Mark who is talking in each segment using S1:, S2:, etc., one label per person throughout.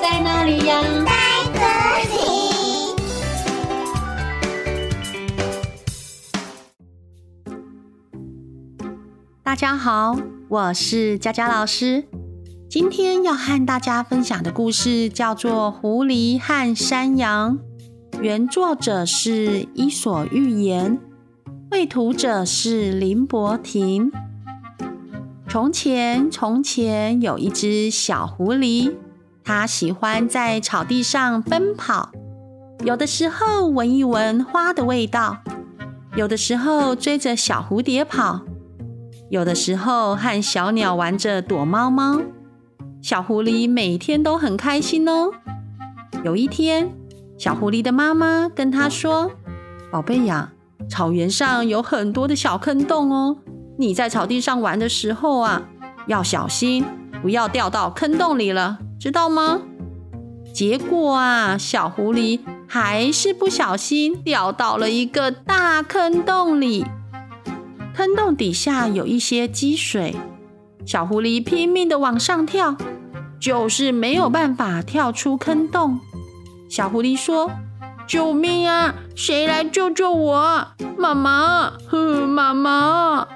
S1: 在哪里呀？
S2: 在这里。
S3: 大家好，我是佳佳老师。今天要和大家分享的故事叫做《狐狸和山羊》，原作者是伊索寓言，绘图者是林伯廷。从前，从前有一只小狐狸，它喜欢在草地上奔跑，有的时候闻一闻花的味道，有的时候追着小蝴蝶跑。有的时候和小鸟玩着躲猫猫，小狐狸每天都很开心哦。有一天，小狐狸的妈妈跟他说：“宝贝呀，草原上有很多的小坑洞哦，你在草地上玩的时候啊，要小心，不要掉到坑洞里了，知道吗？”结果啊，小狐狸还是不小心掉到了一个大坑洞里。坑洞底下有一些积水，小狐狸拼命的往上跳，就是没有办法跳出坑洞。小狐狸说：“救命啊！谁来救救我？妈妈，哼，妈妈！”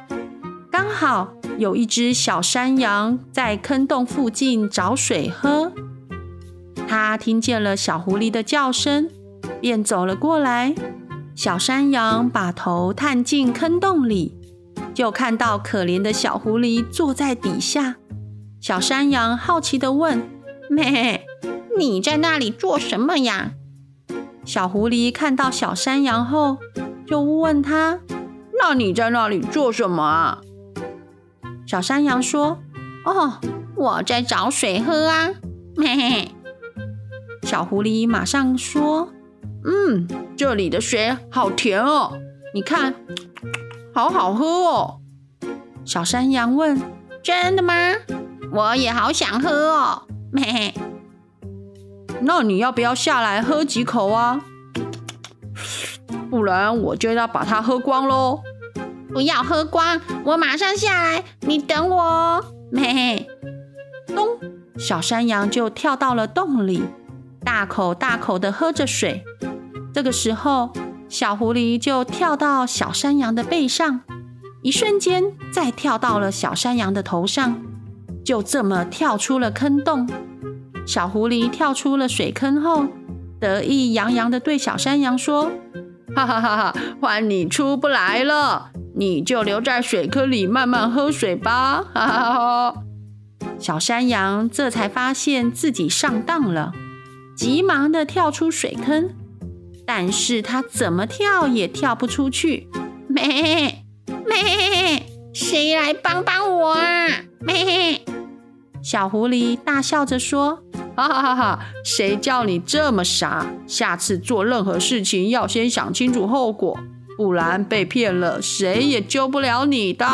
S3: 刚好有一只小山羊在坑洞附近找水喝，它听见了小狐狸的叫声，便走了过来。小山羊把头探进坑洞里。就看到可怜的小狐狸坐在底下，小山羊好奇地问：“咩，你在那里做什么呀？”小狐狸看到小山羊后，就问他：“那你在那里做什么啊？”小山羊说：“哦，我在找水喝啊。”咩，小狐狸马上说：“嗯，这里的水好甜哦，你看。”好好喝哦！小山羊问：“真的吗？我也好想喝哦。”嘿嘿，那你要不要下来喝几口啊？不然我就要把它喝光喽！不要喝光，我马上下来，你等我哦。嘿嘿，咚！小山羊就跳到了洞里，大口大口的喝着水。这个时候，小狐狸就跳到小山羊的背上，一瞬间再跳到了小山羊的头上，就这么跳出了坑洞。小狐狸跳出了水坑后，得意洋洋地对小山羊说：“哈哈哈哈，换你出不来了，你就留在水坑里慢慢喝水吧。”哈哈哈。小山羊这才发现自己上当了，急忙地跳出水坑。但是它怎么跳也跳不出去，咩咩，谁来帮帮我啊？咩！小狐狸大笑着说：“哈哈哈哈，谁叫你这么傻？下次做任何事情要先想清楚后果，不然被骗了，谁也救不了你的。”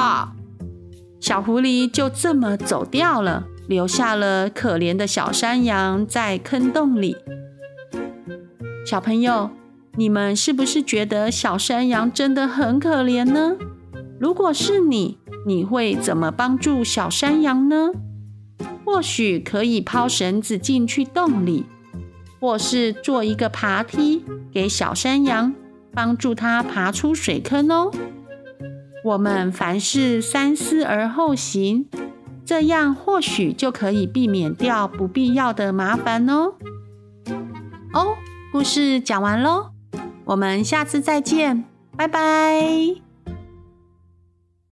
S3: 小狐狸就这么走掉了，留下了可怜的小山羊在坑洞里。小朋友。你们是不是觉得小山羊真的很可怜呢？如果是你，你会怎么帮助小山羊呢？或许可以抛绳子进去洞里，或是做一个爬梯给小山羊，帮助它爬出水坑哦。我们凡事三思而后行，这样或许就可以避免掉不必要的麻烦哦。哦，故事讲完喽。我们下次再见，拜拜。